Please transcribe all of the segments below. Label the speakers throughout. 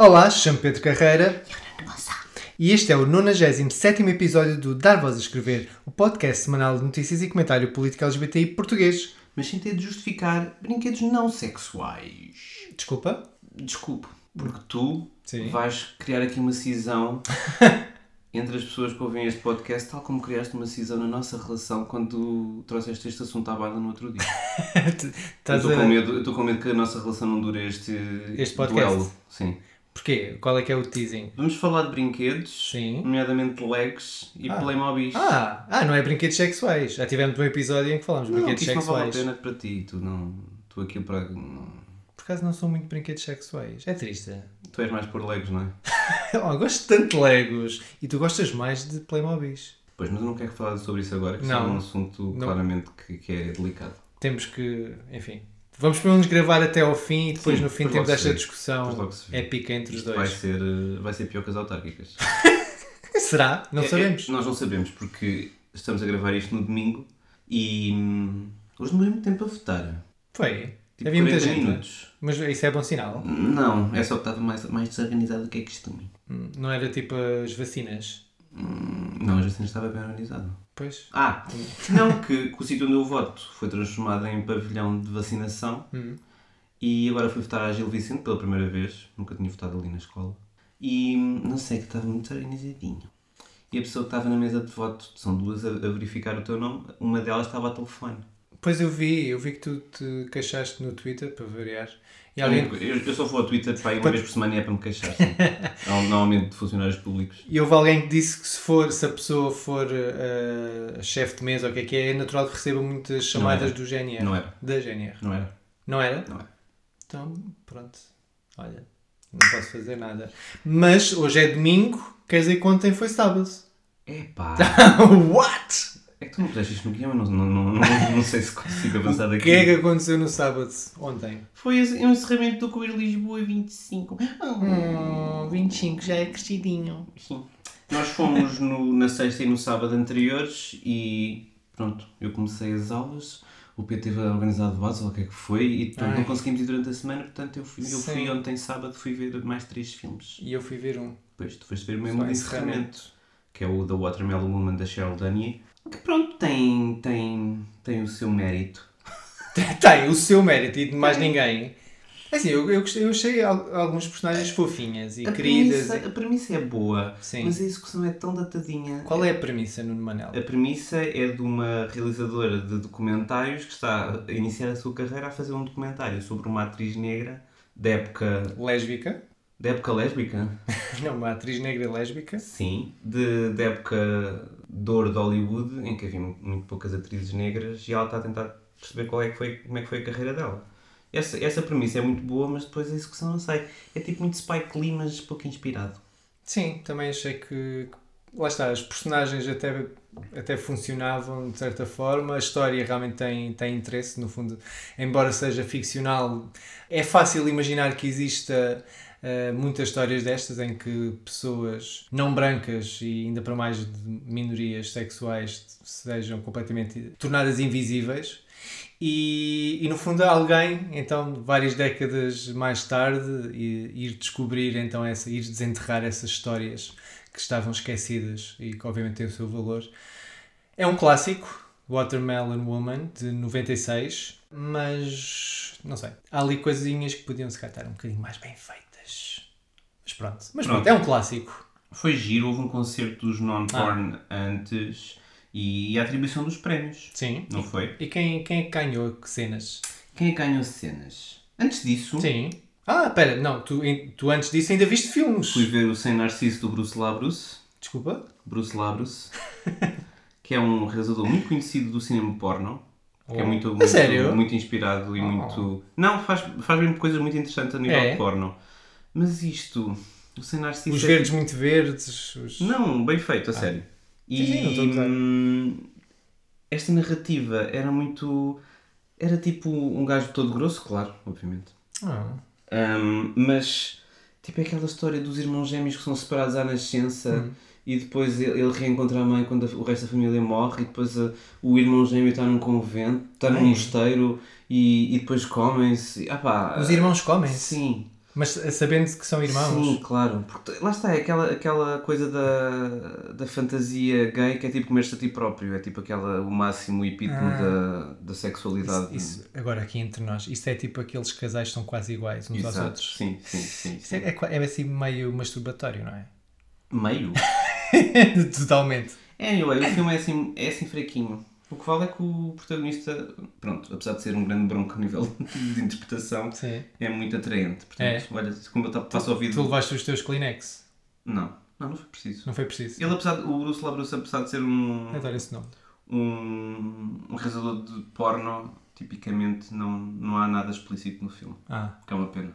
Speaker 1: Olá, chamo Pedro Carreira e este é o 97 episódio do Dar Voz a Escrever, o podcast semanal de notícias e comentário político LGBTI português.
Speaker 2: Mas sem ter de justificar brinquedos não sexuais.
Speaker 1: Desculpa?
Speaker 2: Desculpe, porque tu
Speaker 1: Sim.
Speaker 2: vais criar aqui uma cisão entre as pessoas que ouvem este podcast, tal como criaste uma cisão na nossa relação quando trouxeste este assunto à baila no outro dia. Eu
Speaker 1: Estás
Speaker 2: estou
Speaker 1: a...
Speaker 2: com medo, eu estou com medo que a nossa relação não dure este,
Speaker 1: Este podcast?
Speaker 2: duelo. Sim.
Speaker 1: Porquê? Qual é que é o teasing?
Speaker 2: Vamos falar de brinquedos,
Speaker 1: Sim.
Speaker 2: nomeadamente legs e
Speaker 1: Ah.
Speaker 2: Playmobil.
Speaker 1: Ah, ah, não é brinquedos sexuais. Já tivemos um episódio em que falámos de
Speaker 2: não, que
Speaker 1: brinquedos
Speaker 2: isto não vale a
Speaker 1: sexuais.
Speaker 2: pena para ti. Tu, não, tu aqui para. não-
Speaker 1: Por acaso não são muito brinquedos sexuais. É triste.
Speaker 2: Tu és mais por legs, não é?
Speaker 1: Oh, gosto tanto de Legos. E tu gostas mais de Playmobis.
Speaker 2: Pois, mas eu não quero falar sobre isso agora, que isso é
Speaker 1: Não.
Speaker 2: um assunto
Speaker 1: Não.
Speaker 2: claramente que, que é delicado.
Speaker 1: Temos que, enfim... Vamos pelo menos gravar até ao fim e depois
Speaker 2: Sim,
Speaker 1: no fim temos esta discussão épica entre os
Speaker 2: Isto vai
Speaker 1: dois.
Speaker 2: ser, eh, vai ser pior que as autárquicas.
Speaker 1: Será? Não
Speaker 2: É- é-
Speaker 1: sabemos.
Speaker 2: nós não sabemos, porque estamos a gravar isto no domingo e hum, hoje demorei muito tempo a votar.
Speaker 1: Foi.
Speaker 2: Tipo,
Speaker 1: Havia muita
Speaker 2: 40
Speaker 1: gente.
Speaker 2: minutos.
Speaker 1: Mas isso é bom sinal.
Speaker 2: Não, é só que estava mais, mais desorganizado do que é costume.
Speaker 1: Não era tipo as vacinas.
Speaker 2: Hum, Não, a Justina estava bem organizado.
Speaker 1: Pois.
Speaker 2: Ah, não, que, que o sítio onde eu voto foi transformado em pavilhão de vacinação
Speaker 1: Hum.
Speaker 2: e agora fui votar à Gil Vicente pela primeira vez, nunca tinha votado ali na escola. E não sei, que estava muito organizadinho. E a pessoa que estava na mesa de voto, são duas a, a verificar o teu nome, uma delas estava a telefone.
Speaker 1: Pois eu vi, eu vi que tu te queixaste no Twitter, para variar. E alguém...
Speaker 2: Eu, eu só vou ao Twitter para aí uma vez por semana e é para me queixar. Normalmente de funcionários públicos.
Speaker 1: E houve alguém que disse que se, for, se a pessoa for uh, chefe de mesa ou o que é que é, é natural que receba muitas chamadas do GNR.
Speaker 2: Não era.
Speaker 1: Da GNR.
Speaker 2: Não era?
Speaker 1: Não era?
Speaker 2: Não era.
Speaker 1: Então, pronto. Olha, não posso fazer nada. Mas hoje é domingo, quer dizer que ontem foi sábado.
Speaker 2: Epá!
Speaker 1: What?
Speaker 2: É que tu não puseste isto no guião, eu não, não, não, não, não sei se consigo avançar
Speaker 1: O
Speaker 2: daqui.
Speaker 1: que é que aconteceu no sábado, ontem?
Speaker 2: Foi o encerramento do Coir Lisboa 25.
Speaker 1: Hum, 25, já é crescidinho.
Speaker 2: Sim. Nós fomos no- na sexta e no sábado anteriores e pronto, eu comecei as aulas, o Pedro teve a organizar debates ou o que é que foi e portanto,
Speaker 1: Ai.
Speaker 2: não conseguimos ir durante a semana, portanto eu fui, eu fui ontem sábado fui ver mais três filmes.
Speaker 1: E eu fui ver um.
Speaker 2: Depois tu foste ver
Speaker 1: Só
Speaker 2: mesmo o encerramento, que é o The Watermelon Woman da Cheryl que pronto, tem, tem, tem o seu mérito.
Speaker 1: Tem o seu mérito e de mais ninguém. Assim, eu, eu, gostei- eu achei al- alguns personagens fofinhas e
Speaker 2: A
Speaker 1: queridas.
Speaker 2: premissa, a premissa é boa,
Speaker 1: Sim.
Speaker 2: mas a execução é tão datadinha.
Speaker 1: Qual é a premissa, Nuno Manel?
Speaker 2: A premissa é de uma realizadora de documentários que está a iniciar a sua carreira a fazer um documentário sobre uma atriz negra da época,
Speaker 1: Lésbica?
Speaker 2: da época lésbica,
Speaker 1: Não, uma atriz negra lésbica.
Speaker 2: sim, de, da época de ouro de Hollywood, em que havia muito, poucas atrizes negras e ela está a tentar perceber qual é que foi, como é que foi a carreira dela. Essa, essa premissa é muito boa, mas depois a execução não sei. É tipo muito Spike Lee, mas pouco inspirado.
Speaker 1: Sim, também achei que. Lá está, os personagens até, até funcionavam de certa forma, a história realmente tem, tem interesse, no fundo, embora seja ficcional, é fácil imaginar que exista eh, muitas histórias destas em que pessoas não brancas e ainda para mais de minorias sexuais sejam completamente tornadas invisíveis. E, e no fundo alguém, então várias décadas mais tarde, ir descobrir então essa, ir desenterrar essas histórias que estavam esquecidas e que obviamente têm o seu valor. É um clássico, Watermelon Woman, de 96, mas não sei, há ali coisinhas que podiam se estar um bocadinho mais bem feitas. Mas pronto, mas pronto,
Speaker 2: Pronto.
Speaker 1: é um clássico.
Speaker 2: Foi giro, houve um concerto dos non-porn antes e a atribuição dos prémios.
Speaker 1: Sim.
Speaker 2: Não foi?
Speaker 1: E quem, quem é que ganhou cenas?
Speaker 2: Quem é ganhou cenas? Antes disso,
Speaker 1: Sim. Ah, pera, não, tu, tu antes disso ainda viste filmes.
Speaker 2: fui ver o Sem Narciso do Bruce Labrus.
Speaker 1: Desculpa?
Speaker 2: Bruce Labrus. que é um realizador muito conhecido do cinema porno. Que é
Speaker 1: Oh.
Speaker 2: muito,
Speaker 1: A
Speaker 2: muito,
Speaker 1: sério?
Speaker 2: muito inspirado e
Speaker 1: Oh.
Speaker 2: muito. Não, faz, faz mesmo coisas muito interessantes a nível
Speaker 1: É?
Speaker 2: de porno. Mas isto, o Sem Narciso.
Speaker 1: Os
Speaker 2: é
Speaker 1: verdes muito verdes. Os...
Speaker 2: Não, bem feito, a sério. E
Speaker 1: Ah. Sim, sim,
Speaker 2: hum, esta narrativa era muito. Era tipo um gajo todo grosso, claro, obviamente.
Speaker 1: Ah.
Speaker 2: Hum, mas tipo é aquela história dos irmãos gêmeos que são separados à nascença
Speaker 1: Hum.
Speaker 2: e depois ele, reencontra a mãe quando o resto da família morre e depois uh, o irmão gêmeo está num convento, está num
Speaker 1: Ai.
Speaker 2: mosteiro e, e depois comem-se. Ah, pá,
Speaker 1: Os irmãos comem
Speaker 2: Sim,
Speaker 1: Mas sabendo que são irmãos.
Speaker 2: Sim, claro. Porque lá está, é aquela, aquela coisa da, da fantasia gay que é tipo comer-se a ti próprio. É tipo aquela, o máximo epítome
Speaker 1: Ah.
Speaker 2: da, da sexualidade.
Speaker 1: Isso, isso- agora aqui entre nós, isso é tipo aqueles casais que são quase iguais uns aos
Speaker 2: Exato.
Speaker 1: outros.
Speaker 2: Sim, sim, sim.
Speaker 1: Isso
Speaker 2: sim.
Speaker 1: é, é, é assim meio masturbatório, não é?
Speaker 2: Meio?
Speaker 1: Totalmente.
Speaker 2: Anyway, o filme é assim, é assim fraquinho. O que vale é que o protagonista, pronto, apesar de ser um grande bronco a nível de interpretação,
Speaker 1: Sim.
Speaker 2: é muito atraente. Portanto,
Speaker 1: É.
Speaker 2: olha, como eu passo ao
Speaker 1: Tu
Speaker 2: ouvido.
Speaker 1: levaste os teus Kleenex.
Speaker 2: Não, não, não foi preciso.
Speaker 1: Não foi preciso.
Speaker 2: Ele, apesar de, o Bruce Labruce, apesar de ser um,
Speaker 1: Adoro esse nome.
Speaker 2: um, um realizador de porno, tipicamente não, não há nada explícito no filme.
Speaker 1: Ah,
Speaker 2: Que é uma pena.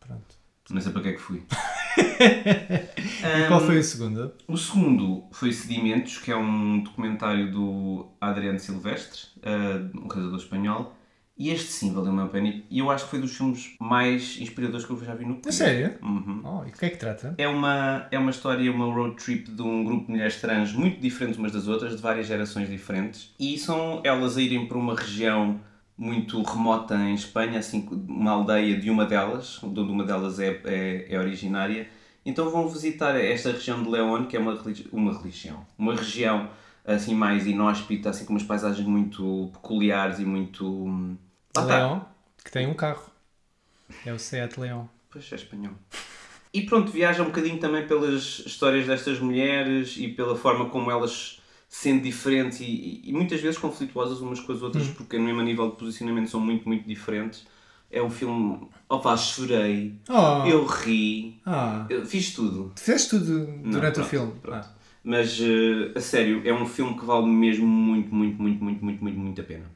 Speaker 1: pronto.
Speaker 2: Não sei para que é que fui.
Speaker 1: E qual foi o segundo?
Speaker 2: O segundo foi Sedimentos, que é um documentário do Adriano Silvestre, eh, um realizador espanhol. E este sim valeu-me a pena. E eu acho que foi dos filmes mais inspiradores que eu já vi no
Speaker 1: A sério?
Speaker 2: Uhum.
Speaker 1: Oh, e o que é que trata?
Speaker 2: É uma, é uma história, uma road trip de um grupo de mulheres trans muito diferentes umas das outras, de várias gerações diferentes. E são elas a irem para uma região muito remota em Espanha, assim, uma aldeia de uma delas, de onde uma delas é, é, é originária. Então vão visitar esta região de León, que é uma, religi- uma religião, uma região assim mais inóspita, assim com umas paisagens muito peculiares e muito... Lá está.
Speaker 1: Leão, que tem um carro. É o Seat Leão.
Speaker 2: Pois é espanhol. E pronto, viaja um bocadinho também pelas histórias destas mulheres e pela forma como elas, sendo diferentes e, e muitas vezes conflituosas umas com as outras, porque no mesmo nível de posicionamento são muito, muito diferentes. É um filme. Opa, chorei,
Speaker 1: Oh!
Speaker 2: eu ri,
Speaker 1: Ah!
Speaker 2: eu fiz tudo.
Speaker 1: Tu fizeste tudo
Speaker 2: Não,
Speaker 1: durante o
Speaker 2: pronto,
Speaker 1: filme?
Speaker 2: pronto.
Speaker 1: Ah.
Speaker 2: Mas eh, a sério, é um filme que vale mesmo muito, muito, muito, muito, muito, muito, muito a pena.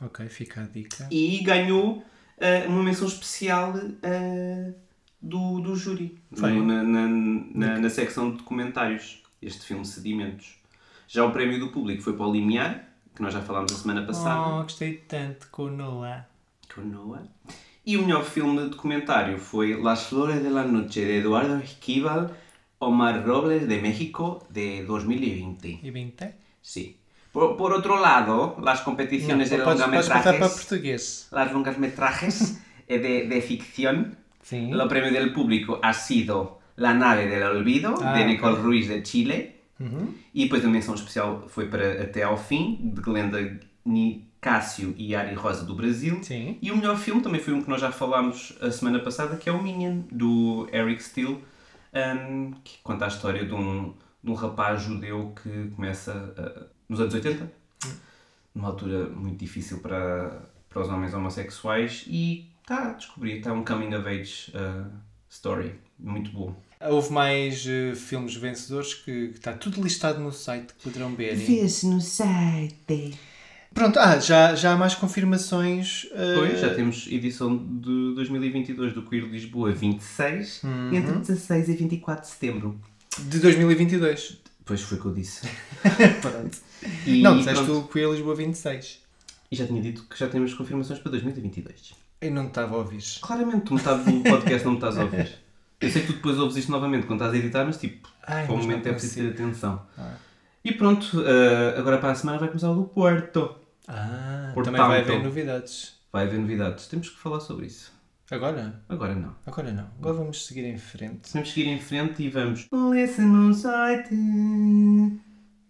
Speaker 1: Ok, fica a dica.
Speaker 2: e ganhou eh, uma menção especial eh, do, do júri no- na, na, na, na secção de documentários. Este filme Sedimentos. Já o prémio do público foi para o Limiar, que nós já falámos a semana passada,
Speaker 1: Oh, gostei tanto com o Noah.
Speaker 2: com o Noah. E o melhor filme de documentário foi Las Flores de la Noche, de Eduardo Esquivel, Omar Robles, de México, de 2020.
Speaker 1: E 20?
Speaker 2: Sí. Por, por otro lado, las competiciones de
Speaker 1: para
Speaker 2: longametrajes
Speaker 1: português.
Speaker 2: las longametrajes eh, de, de ficción.
Speaker 1: Sim.
Speaker 2: El premio del público ha sido La nave del olvido,
Speaker 1: Ah,
Speaker 2: de Nicole
Speaker 1: ok.
Speaker 2: Ruiz de Chile.
Speaker 1: Uhum.
Speaker 2: E depois a menção especial foi para Até ao Fim, de Glenda Nicásio e Ari Rosa do Brasil.
Speaker 1: Sim.
Speaker 2: E o melhor filme também foi um que nós já falámos a semana passada, que é o Minion, do Eric Steele, um, que conta a história de um, de um rapaz judeu que começa uh, nos anos 80, numa altura muito difícil para, para os homens homossexuais, e está a descobrir, está um coming of age uh, story, muito bom.
Speaker 1: Houve mais eh, filmes vencedores que, que está tudo listado no site que poderão ver.
Speaker 2: Vê-se no site.
Speaker 1: Pronto, ah, já, já há mais confirmações. eh,
Speaker 2: Pois, já temos edição de 2022 do Queer Lisboa 26,
Speaker 1: Uhum.
Speaker 2: entre 16 e 24 de setembro.
Speaker 1: De 2022.
Speaker 2: Pois foi o que eu disse.
Speaker 1: Pronto.
Speaker 2: E,
Speaker 1: não, disseste o Queer Lisboa 26.
Speaker 2: E já tinha dito que já temos confirmações para 2022.
Speaker 1: Eu não estava a ouvir.
Speaker 2: Claramente, tu metade do podcast não me estás a ouvir. Eu sei que tu depois ouves isto novamente quando estás a editar, mas tipo,
Speaker 1: Ai,
Speaker 2: para o momento é preciso ter atenção.
Speaker 1: Ah.
Speaker 2: E pronto, eh, agora para a semana vai começar o do Porto.
Speaker 1: Ah,
Speaker 2: Portanto.
Speaker 1: também vai haver novidades.
Speaker 2: Vai haver novidades. Temos que falar sobre isso.
Speaker 1: Agora?
Speaker 2: Agora não.
Speaker 1: Agora não. Agora vamos seguir em frente.
Speaker 2: Temos que ir em frente e vamos. No site.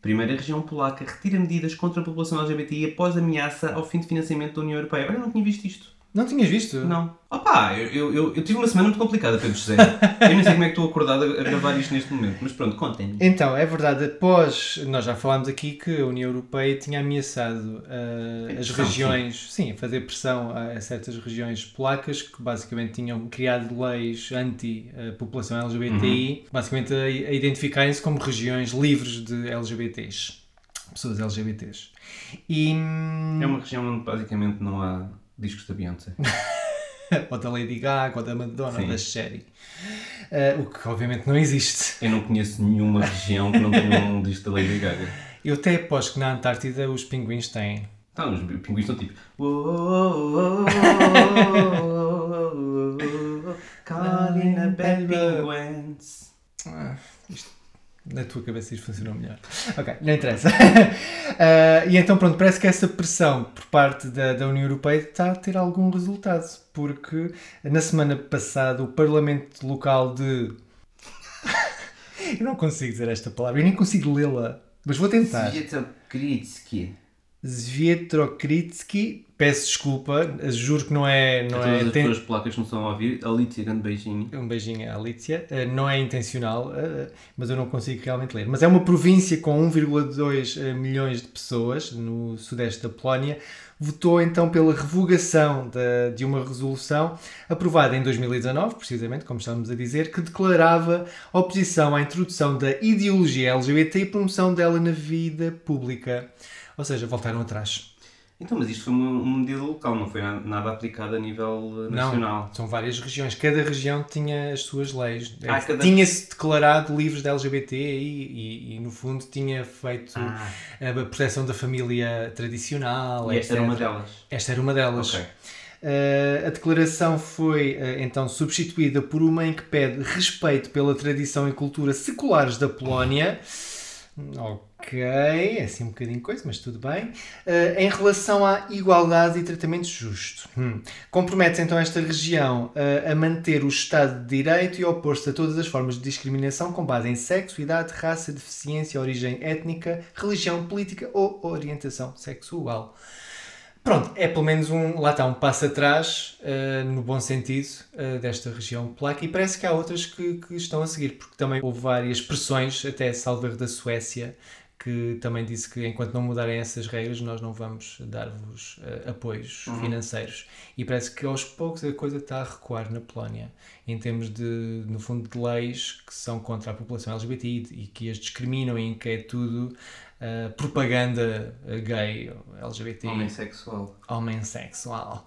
Speaker 2: Primeira região polaca retira medidas contra a população LGBTI após ameaça ao fim de financiamento da União Europeia. Olha, não tinha visto isto.
Speaker 1: Não tinhas visto?
Speaker 2: Não. Opa, eu, eu, eu, tive uma semana muito complicada, Pedro José. Eu nem sei como é que estou acordado a, gravar isto neste momento, mas pronto, contem-me.
Speaker 1: Então, é verdade, após nós já falámos aqui que a União Europeia tinha ameaçado ah, as
Speaker 2: Pressão,
Speaker 1: regiões, sim. a fazer pressão a, a certas regiões polacas que basicamente tinham criado leis anti-população LGBTI, basicamente a, a identificarem-se como regiões livres de LGBTs, pessoas LGBTs. E.
Speaker 2: É uma região onde basicamente não há discos da Beyoncé.
Speaker 1: ou da Lady Gaga, ou da Madonna,
Speaker 2: Sim.
Speaker 1: ou da Sherry. Eh, o que obviamente não existe.
Speaker 2: Eu não conheço nenhuma região que não tenha um disco da Lady Gaga.
Speaker 1: Eu até aposto que na Antártida os pinguins têm.
Speaker 2: Então, os pinguins estão tipo. Calling a bad penguins.
Speaker 1: Ah, isto na tua cabeça isto funcionou melhor. Ok, não interessa. Ah, e então, pronto, parece que essa pressão por parte da, da União Europeia está a ter algum resultado, porque na semana passada o Parlamento Local de. eu não consigo dizer esta palavra, eu nem consigo lê-la, mas vou tentar. Zvietrokritsky, peço desculpa, juro que não é. Não é
Speaker 2: todas as
Speaker 1: ten-
Speaker 2: que não estão a ouvir. Alicia, grande beijinho.
Speaker 1: Um beijinho à Alicia. Uh, não é intencional, uh, mas eu não consigo realmente ler. Mas é uma província com 1,2 uh, milhões de pessoas no sudeste da Polónia. Votou então pela revogação da- de uma resolução aprovada em 2019, precisamente, como estávamos a dizer, que declarava oposição à introdução da ideologia LGBT e promoção dela na vida pública. Ou seja, voltaram atrás.
Speaker 2: Então, mas isto foi uma, uma medida local, não foi na- nada aplicado a nível eh, nacional.
Speaker 1: Não, são várias regiões. Cada região tinha as suas leis.
Speaker 2: Ah, cada-
Speaker 1: Tinha-se declarado livres da LGBT e, e, e, no fundo, tinha feito
Speaker 2: Ah.
Speaker 1: a proteção da família tradicional.
Speaker 2: E esta era uma
Speaker 1: etc.
Speaker 2: delas.
Speaker 1: Esta era uma delas.
Speaker 2: Ok.
Speaker 1: Uh, a declaração foi uh, então substituída por uma em que pede respeito pela tradição e cultura seculares da Polónia. Ok, é assim um bocadinho coisa, mas tudo bem. Uh, em relação à igualdade e tratamento justo. Hum. Compromete então esta região uh, a manter o Estado de Direito e opor-se a todas as formas de discriminação com base em sexo, idade, raça, deficiência, origem étnica, religião, política ou orientação sexual. Pronto, é pelo menos um, lá está, um passo atrás, uh, no bom sentido, uh, desta região polaca e parece que há outras que, que estão a seguir, porque também houve várias pressões, até Salvador da Suécia, que também disse que enquanto não mudarem essas regras nós não vamos dar-vos uh, apoios
Speaker 2: Uhum.
Speaker 1: financeiros. E parece que aos poucos a coisa está a recuar na Polónia, em termos de, no fundo, de leis que são contra a população LGBT e que as discriminam e em que é tudo uh, propaganda gay, LGBT,
Speaker 2: Homem sexual.
Speaker 1: homem sexual.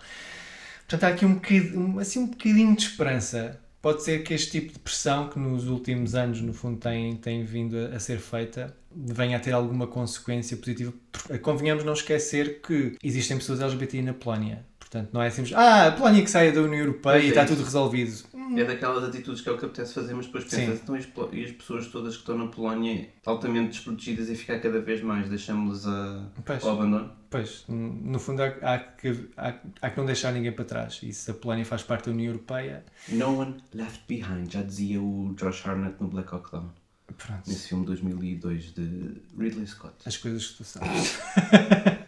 Speaker 1: Portanto, há aqui um bocadinho, assim, um bocadinho de esperança. Pode ser que este tipo de pressão que nos últimos anos, no fundo, tem, tem vindo a, a ser feita venha a ter alguma consequência positiva. Porque, Convenhamos não esquecer que existem pessoas LGBT na Polónia. Portanto, não é simples, ah, a Polónia que saia da União Europeia
Speaker 2: Pois
Speaker 1: e
Speaker 2: é
Speaker 1: está tudo resolvido.
Speaker 2: É daquelas atitudes que é o que apetece fazer, mas depois
Speaker 1: Sim.
Speaker 2: pensas, então e as, pessoas todas que estão na Polónia altamente desprotegidas e ficar cada vez mais, deixamos-las ao abandono?
Speaker 1: Pois, no fundo, há, há que, há, há que não deixar ninguém para trás. E se a Polónia faz parte da União Europeia,
Speaker 2: No one left behind, já dizia o Josh Harnett no Black Hawk Down,
Speaker 1: pronto,
Speaker 2: nesse filme de 2002 de Ridley Scott.
Speaker 1: as coisas que tu sabes.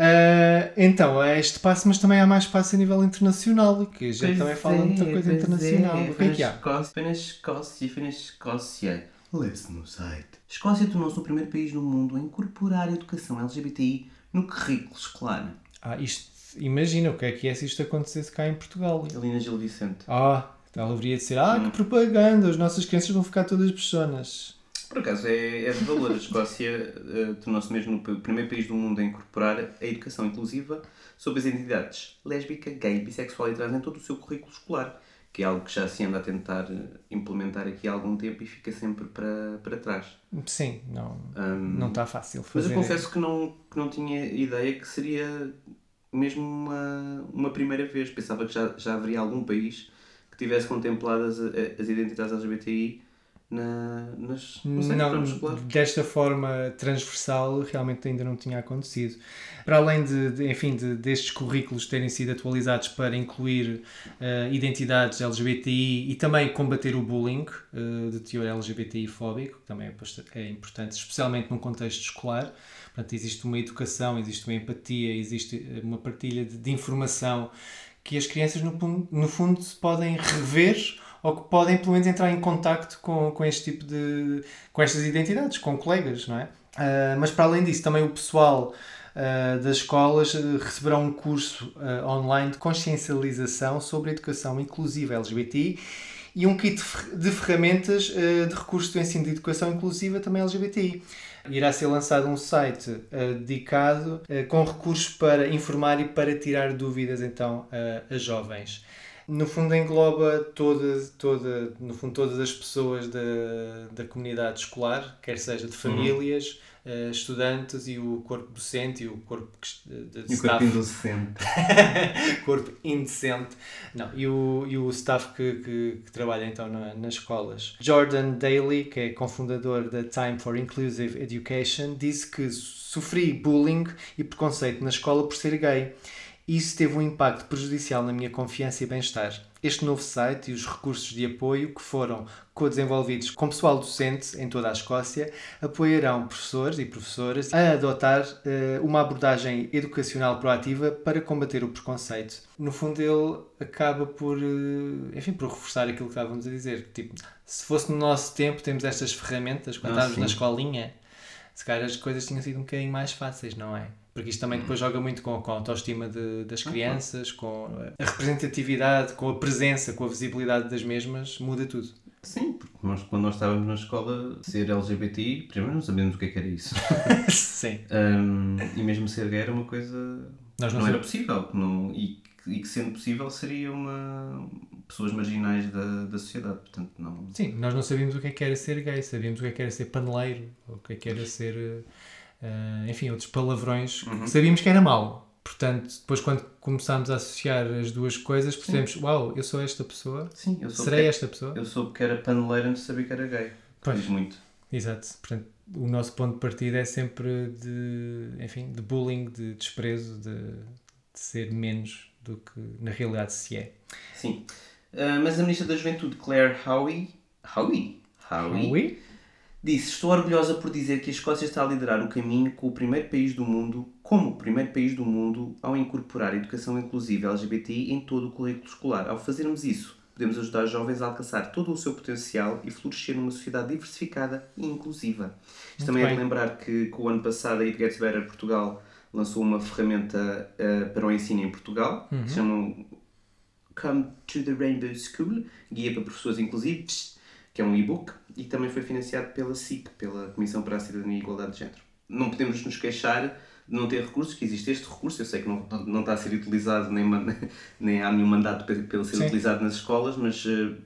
Speaker 1: Ah, então, há este passo, mas também há mais espaço a nível internacional, que a gente também fala muita coisa internacional. o que é que há?
Speaker 2: Escócia, foi na Escócia, foi na Escócia. Lê-se no site. Escócia tornou-se o primeiro país no mundo a incorporar a educação LGBTI no currículo escolar.
Speaker 1: Ah, isto, imagina o que é que é se isto acontecesse cá em Portugal.
Speaker 2: Ali na Gil Vicente.
Speaker 1: Ah, ela deveria dizer, ah, que propaganda, as nossas crianças vão ficar todas bessonas.
Speaker 2: Por acaso é, é de valor. A Escócia eh, tornou-se mesmo o primeiro país do mundo a incorporar a educação inclusiva sobre as identidades lésbica, gay, bissexual e trans em todo o seu currículo escolar, que é algo que já se anda a tentar eh, implementar aqui há algum tempo e fica sempre para, para trás.
Speaker 1: Sim, não
Speaker 2: Ahm,
Speaker 1: não está fácil
Speaker 2: Mas
Speaker 1: fazer.
Speaker 2: eu confesso que não, que não tinha ideia que seria mesmo uma, uma primeira vez. Pensava que já, já haveria algum país tivesse contemplado as, identidades LGBTI na, nas,
Speaker 1: Não,
Speaker 2: escolar.
Speaker 1: desta forma transversal realmente ainda não tinha acontecido. Para além de, de- enfim, de, destes currículos terem sido atualizados para incluir eh, identidades LGBTI e também combater o bullying eh, de teor LGBTI fóbico, que também é, é importante, especialmente num contexto escolar. Portanto, existe uma educação, existe uma empatia, existe eh, uma partilha de, de informação que as crianças, no, no fundo, se podem rever ou que podem, pelo menos, entrar em contacto com, com este tipo de. com estas identidades, com colegas, não é? Ah, mas, para além disso, também o pessoal ah, das escolas ah, receberá um curso online de consciencialização sobre a educação inclusiva LGBTI e um kit de fer- de ferramentas de recursos do ensino de educação inclusiva também LGBTI. Irá ser lançado um site eh, dedicado eh, com recursos para informar e para tirar dúvidas então eh, a jovens. No fundo engloba toda, toda, no fundo, todas as pessoas da, da comunidade escolar, quer seja de famílias, eh, estudantes e o corpo docente e o corpo de, de
Speaker 2: E o
Speaker 1: staff
Speaker 2: corpinho docente.
Speaker 1: corpo indecente. Não, e o, e o staff que, que, que trabalha então na- nas escolas. Jordan Daly, que é cofundador da Time for Inclusive Education, disse que sofri bullying e preconceito na escola por ser gay. Isso teve um impacto prejudicial na minha confiança e bem-estar. Este novo site e os recursos de apoio que foram co-desenvolvidos com pessoal docente em toda a Escócia apoiarão professores e professoras a adotar eh, uma abordagem educacional proativa para combater o preconceito. No fundo, ele acaba por, eh, enfim, por reforçar aquilo que estávamos a dizer. Tipo, se fosse no nosso tempo, temos estas ferramentas, quando
Speaker 2: Ah,
Speaker 1: estávamos na escolinha, se calhar as coisas tinham sido um bocadinho mais fáceis, não é? Porque isto também depois joga muito com, com a autoestima de- das crianças, com a representatividade, com a presença, com a visibilidade das mesmas, muda tudo.
Speaker 2: Sim, porque nós, quando nós estávamos na escola, ser LGBTI, primeiro não sabíamos o que é que era isso.
Speaker 1: Sim.
Speaker 2: Ahm, e mesmo ser gay era uma coisa
Speaker 1: Nós
Speaker 2: não,
Speaker 1: não,
Speaker 2: era possível. Não, e, que- e que sendo possível seria uma pessoas marginais da, da sociedade. Portanto, não.
Speaker 1: Sim, nós não sabíamos o que é que era ser gay, sabíamos o que é que era ser paneleiro, o que é que era ser, eh, enfim, outros palavrões
Speaker 2: Uhum.
Speaker 1: que sabíamos que era mau. Portanto, depois quando começámos a associar as duas coisas, percebemos, uau, eu sou esta pessoa,
Speaker 2: Sim, eu soube,
Speaker 1: serei
Speaker 2: que,
Speaker 1: esta pessoa.
Speaker 2: eu soube que era paneleiro antes de saber que era gay.
Speaker 1: Pois.
Speaker 2: Diz muito.
Speaker 1: Exato. Portanto, o nosso ponto de partida é sempre de, enfim, de bullying, de desprezo, de, de ser menos do que na realidade se é.
Speaker 2: Sim. Ah, mas a Ministra da Juventude, Claire Howie, Howie? Howie?
Speaker 1: Oui?
Speaker 2: Disse: Estou orgulhosa por dizer que a Escócia está a liderar o caminho com o primeiro país do mundo, como o primeiro país do mundo, ao incorporar a educação inclusiva LGBTI em todo o currículo escolar. Ao fazermos isso, podemos ajudar os jovens a alcançar todo o seu potencial e florescer numa sociedade diversificada e inclusiva. Isto também é de
Speaker 1: bem.
Speaker 2: lembrar que, que o ano passado a It Gets Better Portugal lançou uma ferramenta ah, para o ensino em Portugal, que se chama Come to the Rainbow School, guia para professores inclusivos, que é um e-book, e também foi financiado pela SIC, pela Comissão para a Cidadania e Igualdade de Género. Não podemos nos queixar de não ter recursos, que existe este recurso, eu sei que não, não está a ser utilizado, nem, nem há nenhum mandato para, ser
Speaker 1: Sim.
Speaker 2: utilizado nas escolas, mas eh,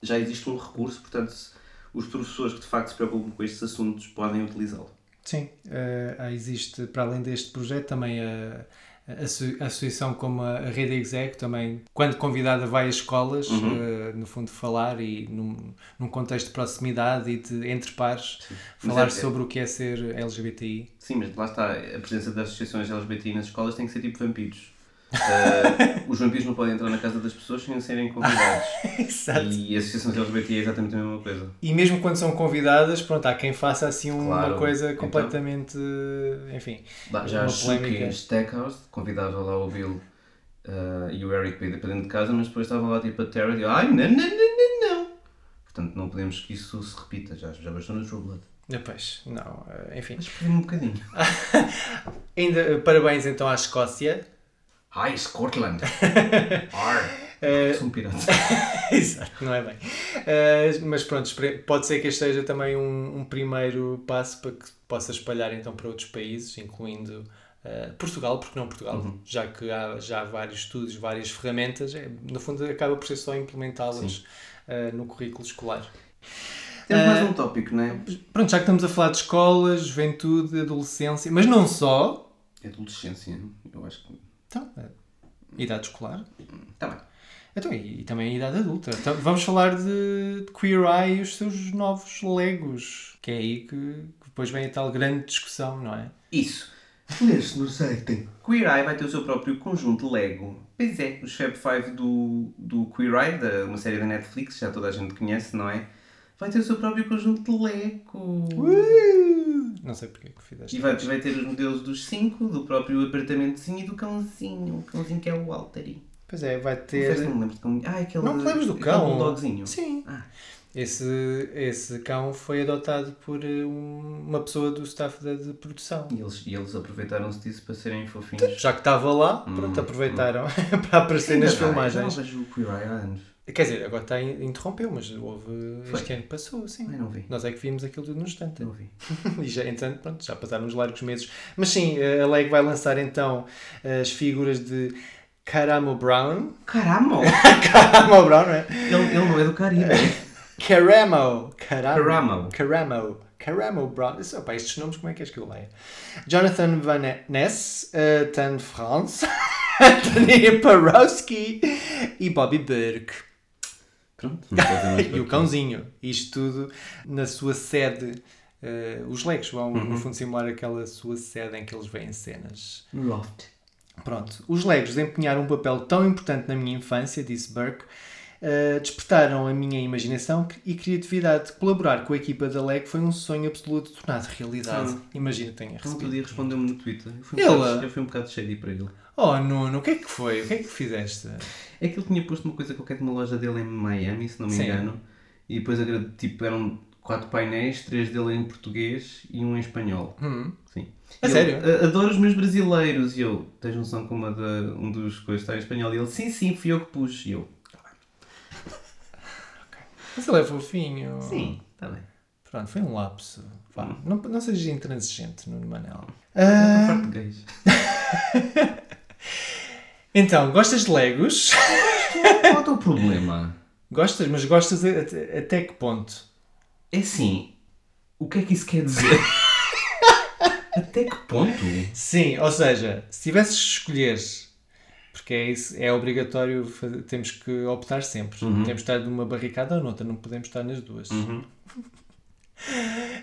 Speaker 2: já existe um recurso, portanto, os professores que de facto se preocupam com estes assuntos podem utilizá-lo.
Speaker 1: Sim, há- existe, para além deste projeto, também a, a, asso- a associação como a, Rede Exec, também, quando convidada, vai às escolas, eh, no fundo, falar e num, num contexto de proximidade e de entre pares,
Speaker 2: Mas
Speaker 1: falar
Speaker 2: é-
Speaker 1: sobre o que é ser LGBTI.
Speaker 2: Sim, mas lá está, a presença das associações LGBT nas escolas tem que ser tipo vampiros. Eh, os vampiros não podem entrar na casa das pessoas sem serem convidados.
Speaker 1: Exato.
Speaker 2: E as associações LGBT é exatamente a mesma coisa.
Speaker 1: E mesmo quando são convidadas, pronto, há quem faça assim uma
Speaker 2: Claro,
Speaker 1: coisa
Speaker 2: então.
Speaker 1: completamente, enfim,
Speaker 2: Lá, já
Speaker 1: Uma
Speaker 2: a Shuki
Speaker 1: polémica.
Speaker 2: Stackhouse convidava lá o Bill eh, e o Eric para ir para dentro de casa, mas depois estava lá tipo a Tara e eu, ai, não, não, não, não, não. Portanto, não podemos que isso se repita, já, já bastou no True Blood.
Speaker 1: depois, não, eh, enfim.
Speaker 2: Mas um bocadinho.
Speaker 1: Ainda, parabéns então à Escócia.
Speaker 2: Ai, Scotland! Ar! Sou um pirata.
Speaker 1: Exato, não é bem. Eh, mas pronto, pode ser que este seja também um, um primeiro passo para que possa espalhar então para outros países, incluindo eh, Portugal, porque não Portugal, já que há já vários estudos, várias ferramentas, é, no fundo acaba por ser só implementá-las eh, no currículo escolar.
Speaker 2: Temos mais um tópico, não é?
Speaker 1: Pronto, já que estamos a falar de escolas, juventude, adolescência, mas não só,
Speaker 2: Adolescência, eu acho que.
Speaker 1: Então, eh, idade escolar,
Speaker 2: Está bem.
Speaker 1: Então, e, e também a idade adulta. Então, vamos falar de, Queer Eye e os seus novos legos. Que é aí que, que depois vem a tal grande discussão, não é?
Speaker 2: Isso. Mulheres no site. Queer Eye vai ter o seu próprio conjunto Lego. Pois é, os Fab Five do, do Queer Eye, da, uma série da Netflix, já toda a gente conhece, não é? Vai ter o seu próprio conjunto de Lego.
Speaker 1: Não sei porque é que fizeste.
Speaker 2: E vai, vai ter os modelos dos cinco, do próprio apartamentozinho e do cãozinho. O cãozinho que é o Walteri.
Speaker 1: Pois é, vai ter.
Speaker 2: não lembro de cão. Ah, aquele.
Speaker 1: Não te lembras do cão?
Speaker 2: bulldogzinho.
Speaker 1: Sim.
Speaker 2: Ah.
Speaker 1: Esse, esse cão foi adotado por eh, um- uma pessoa do staff da, de produção.
Speaker 2: E eles, e eles aproveitaram-se disso para serem fofinhos.
Speaker 1: Já que estava lá, pronto, aproveitaram para aparecer nas
Speaker 2: vai,
Speaker 1: filmagens.
Speaker 2: Eu não vejo o Queer anos.
Speaker 1: Quer dizer, agora está, interrompeu, mas houve.
Speaker 2: Foi?
Speaker 1: Este ano passou, sim.
Speaker 2: Eu não vi.
Speaker 1: Nós é que vimos aquilo tudo no instante.
Speaker 2: Não vi.
Speaker 1: E já, entretanto, pronto, já passaram uns largos meses. Mas sim, a Lego vai lançar então as figuras de Caramo Brown.
Speaker 2: Caramo!
Speaker 1: Caramo Brown, não é?
Speaker 2: ele, ele não é do Caribe.
Speaker 1: Caramo. Caramo.
Speaker 2: Caramo.
Speaker 1: Caramo. Caramo Brown. Opa, estes nomes, como é que és que eu leio? Jonathan Van Ness, uh, Tan France, Anthony Parowski e Bobby Burke.
Speaker 2: Pronto.
Speaker 1: E o cãozinho. Isto tudo na sua sede. uh, os Legos vão,
Speaker 2: Uhum.
Speaker 1: no fundo, simular aquela sua sede em que eles veem cenas.
Speaker 2: Loft.
Speaker 1: Pronto. Os Legos desempenharam um papel tão importante na minha infância, disse Burke, uh, despertaram a minha imaginação e criatividade. Colaborar com a equipa da Lego foi um sonho absoluto tornado realidade.
Speaker 2: Ah.
Speaker 1: Imagina, tenha
Speaker 2: No outro
Speaker 1: recebido.
Speaker 2: dia respondeu-me no Twitter. Eu fui um
Speaker 1: Ele?
Speaker 2: bocado, eu fui um bocado shady para ele.
Speaker 1: Oh, Nuno, o que é que foi? O que é que fizeste?
Speaker 2: É que ele tinha posto uma coisa qualquer de uma loja dele em Miami, se não me
Speaker 1: Sim.
Speaker 2: engano. E depois tipo, eram quatro painéis, três dele em português e um em espanhol.
Speaker 1: Hum.
Speaker 2: Sim.
Speaker 1: A sério?
Speaker 2: ele, "A- Adoro os meus brasileiros. E eu, tens noção como a de, um dos coisas está em espanhol? E ele, sim, sim, fui eu que pus. E eu,
Speaker 1: Mas ele é fofinho.
Speaker 2: sim, está bem.
Speaker 1: Pronto, foi um lapso. Vá, não, não sejas intransigente, Nuno Manel. Ah,
Speaker 2: gays.
Speaker 1: então, gostas de Legos?
Speaker 2: Qual é o teu problema?
Speaker 1: Gostas, mas gostas até, até que ponto?
Speaker 2: É assim, o que é que isso quer dizer? Até que ponto?
Speaker 1: Sim, ou seja, se tivesses de escolher, porque é, isso, é obrigatório, fazer- temos que optar sempre.
Speaker 2: Uhum.
Speaker 1: Temos de estar numa barricada ou noutra, não podemos estar nas duas.
Speaker 2: Uhum.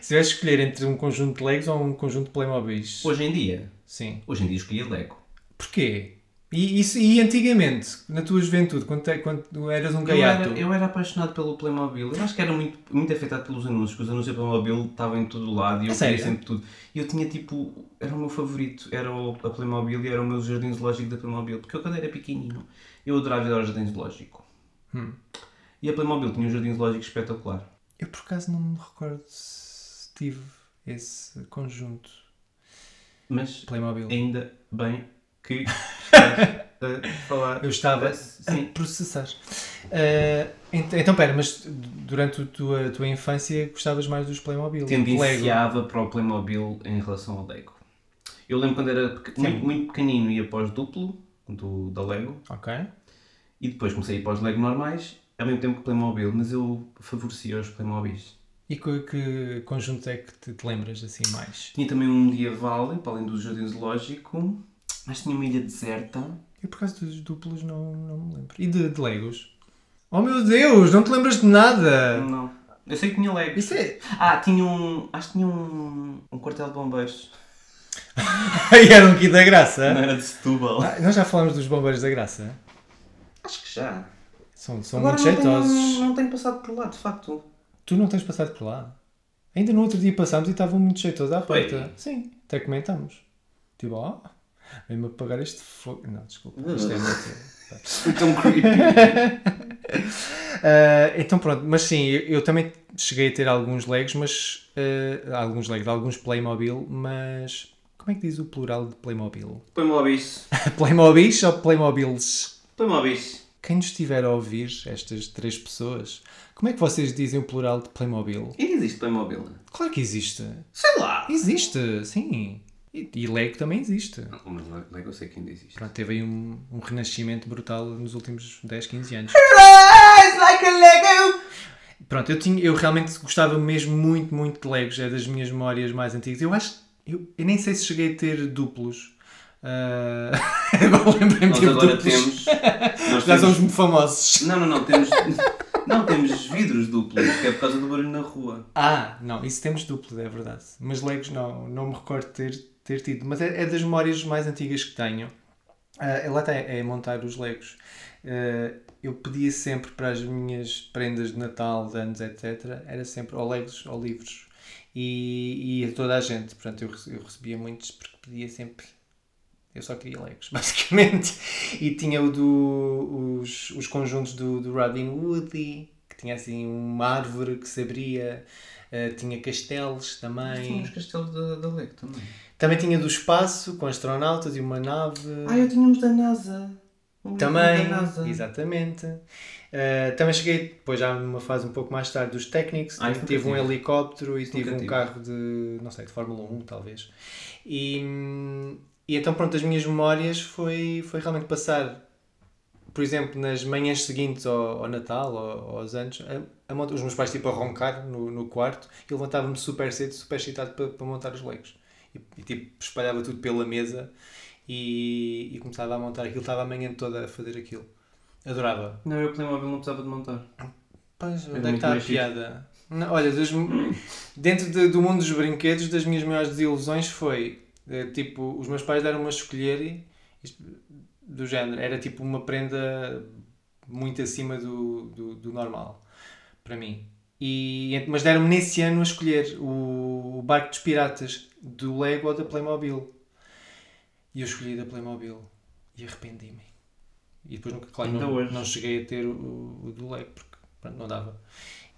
Speaker 1: Se tivesse escolher entre um conjunto de Legos ou um conjunto de Playmobilis.
Speaker 2: Hoje em dia,
Speaker 1: Sim.
Speaker 2: hoje em dia escolhi Lego.
Speaker 1: Porquê? E, isso, e antigamente, na tua juventude, quando, te- quando eras um
Speaker 2: Eu
Speaker 1: gaiato?
Speaker 2: era, eu era apaixonado pelo Playmobil. Eu acho que era muito, muito afetado pelos anúncios, que os anúncios do Playmobil estavam em todo lado e eu queria sempre tudo. E eu tinha tipo, era o meu favorito, era o, a Playmobil e era o meu jardim zoológico da Playmobil. Porque eu quando era pequenino, eu adorava ir ao jardim zoológico.
Speaker 1: Hum.
Speaker 2: E a Playmobil tinha um jardim zoológico espetacular.
Speaker 1: Eu por acaso não me recordo se tive esse conjunto
Speaker 2: Mas
Speaker 1: Playmobil.
Speaker 2: ainda bem que a falar.
Speaker 1: Eu estava a processar. Ah, ent- então, pera, mas durante a tua, tua infância gostavas mais dos Playmobil?
Speaker 2: Tendenciava para o Playmobil em relação ao Lego. Eu lembro quando era peque- muito, muito pequenino ia para os duplo do, da Lego
Speaker 1: Ok.
Speaker 2: e depois comecei a ir para os Lego normais ao mesmo tempo que Playmobil, mas eu favorecia os Playmobils.
Speaker 1: E que, que conjunto é que te, te lembras assim mais?
Speaker 2: Tinha também um medieval, para além do jardim zoológico, mas tinha uma ilha deserta.
Speaker 1: Eu por acaso dos duplos não, não me lembro. E de, de Legos? Oh meu Deus, não te lembras de nada!
Speaker 2: Não. Eu sei que tinha Legos.
Speaker 1: Isso é.
Speaker 2: Ah, tinha um. Acho que tinha um. Um quartel de bombeiros.
Speaker 1: Ai, era um kit da graça!
Speaker 2: era de Setúbal.
Speaker 1: Ah, nós já falamos dos bombeiros da graça.
Speaker 2: Acho que já.
Speaker 1: São, são
Speaker 2: Agora
Speaker 1: muito
Speaker 2: não tenho-
Speaker 1: jeitosos.
Speaker 2: não tenho passado por lá, de facto.
Speaker 1: Tu não tens passado por lá? Ainda no outro dia passámos e estavam muito jeitosos à porta. Sim, até comentámos. Tipo, ó, vem-me apagar este fogo. Não, desculpa. Isto é muito...
Speaker 2: Tão creepy.
Speaker 1: Ah, então pronto, mas sim, eu, eu também cheguei a ter alguns Legos, mas. ah, alguns Legos, alguns Playmobil, mas. Como é que diz o plural de Playmobil?
Speaker 2: Playmobis.
Speaker 1: Playmobis ou Playmobils?
Speaker 2: Playmobis.
Speaker 1: Quem nos estiver a ouvir, estas três pessoas, como é que vocês dizem o plural de Playmobil?
Speaker 2: E existe Playmobil?
Speaker 1: Claro que existe.
Speaker 2: Sei lá.
Speaker 1: Existe, sim. E, e Lego também existe.
Speaker 2: Não, mas Lego eu sei que ainda existe.
Speaker 1: Pronto, teve aí um, um renascimento brutal nos últimos 10, 15 anos.
Speaker 2: like a Lego!
Speaker 1: Pronto, eu, tinha, eu realmente gostava mesmo muito, muito de Legos. É das minhas memórias mais antigas. Eu acho. Eu, eu nem sei se cheguei a ter duplos. Ah, agora lembrei-me
Speaker 2: Nós
Speaker 1: de
Speaker 2: agora
Speaker 1: duplos.
Speaker 2: temos. Nós
Speaker 1: Já
Speaker 2: temos...
Speaker 1: somos muito famosos.
Speaker 2: Não, não, não. Temos. Não, temos vidros duplos, que é por causa do barulho na rua.
Speaker 1: Ah, não, isso temos duplos, é verdade. Mas Legos não, não me recordo de ter, ter tido. Mas é, é das memórias mais antigas que tenho. Ah, lá está, é montar os Legos. Ah, eu pedia sempre para as minhas prendas de Natal, de anos, etc. Era sempre ou Legos ou livros. E, e a toda a gente. Portanto, eu, eu recebia muitos porque pedia sempre. Eu só queria Legos, basicamente. E tinha o do, os, os conjuntos do, do Robin Woody, que tinha assim uma árvore que se abria. Uh, tinha castelos também.
Speaker 2: Tínhamos castelos da, da Lego também.
Speaker 1: Também tinha do espaço, com astronautas e uma nave.
Speaker 2: Ah, eu tínhamos da NASA. Um
Speaker 1: também,
Speaker 2: Da NASA.
Speaker 1: exatamente. Uh, também cheguei, depois já numa fase um pouco mais tarde, dos Technics.
Speaker 2: Ah, isso nunca
Speaker 1: tive um
Speaker 2: tive.
Speaker 1: helicóptero e tive um
Speaker 2: tive.
Speaker 1: carro de, não sei, de Fórmula 1, talvez. E, e então, pronto, as minhas memórias foi, foi realmente passar, por exemplo, nas manhãs seguintes ao, ao Natal ou, aos anos, a, a montar, os meus pais tipo a roncar no, no quarto e eu levantava-me super cedo, super excitado para, para montar os legos. E, e, tipo, espalhava tudo pela mesa e, e começava a montar aquilo, estava a manhã toda a fazer aquilo. Adorava.
Speaker 2: Não, eu Playmobil não precisava de montar.
Speaker 1: Pois,
Speaker 2: É
Speaker 1: onde é que está a piada? Não, olha, dos- dentro de- do mundo dos brinquedos, das minhas maiores desilusões foi eh, tipo, os meus pais deram-me a escolher e- isto, do género, era tipo uma prenda muito acima do, do, do normal para mim. E, mas deram-me nesse ano a escolher o, o Barco dos Piratas do Lego ou da Playmobil. E eu escolhi da Playmobil e arrependi-me. E depois, nunca, claro,
Speaker 2: Ainda
Speaker 1: não,
Speaker 2: hoje.
Speaker 1: não cheguei a ter o, o do Lego porque pronto, não dava.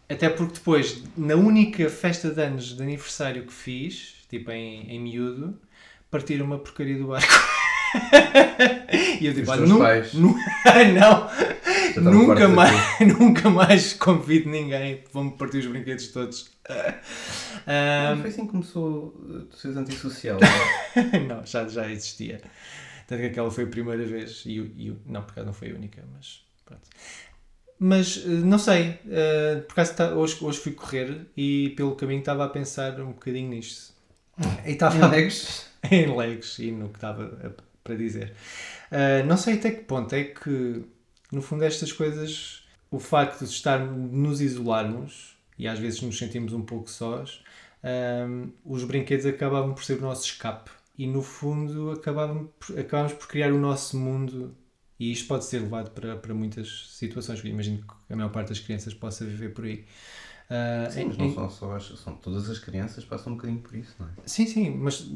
Speaker 1: Até porque depois, na única festa de anos de aniversário que fiz, tipo em, em miúdo, partiram uma porcaria do barco. e eu tipo,
Speaker 2: teus
Speaker 1: nu- não, nunca mais, nunca mais convido ninguém, vão-me partir os brinquedos todos. Ahm,
Speaker 2: Foi assim que começou uh, tu seres antissocial.
Speaker 1: não, já, já existia. Tanto que aquela foi a primeira vez. E, e não, por acaso não foi a única, mas pronto. Mas eh, não sei, eh, por acaso tá- hoje, hoje fui correr e pelo caminho estava a pensar um bocadinho nisto. E estava
Speaker 2: Em Legos?
Speaker 1: em legs e no que estava para dizer. Ah, não sei até que ponto é que, no fundo, estas coisas, o facto de estar, nos isolarmos e às vezes nos sentimos um pouco sós, ahm, os brinquedos acabavam por ser o nosso escape e, no fundo, acabavam por, por criar o nosso mundo. E isto pode ser levado para, para muitas situações. Imagino que a maior parte das crianças possa viver por aí. Ah,
Speaker 2: Sim, mas não são só as, são todas as crianças passam um bocadinho por isso, não é?
Speaker 1: Sim, sim, mas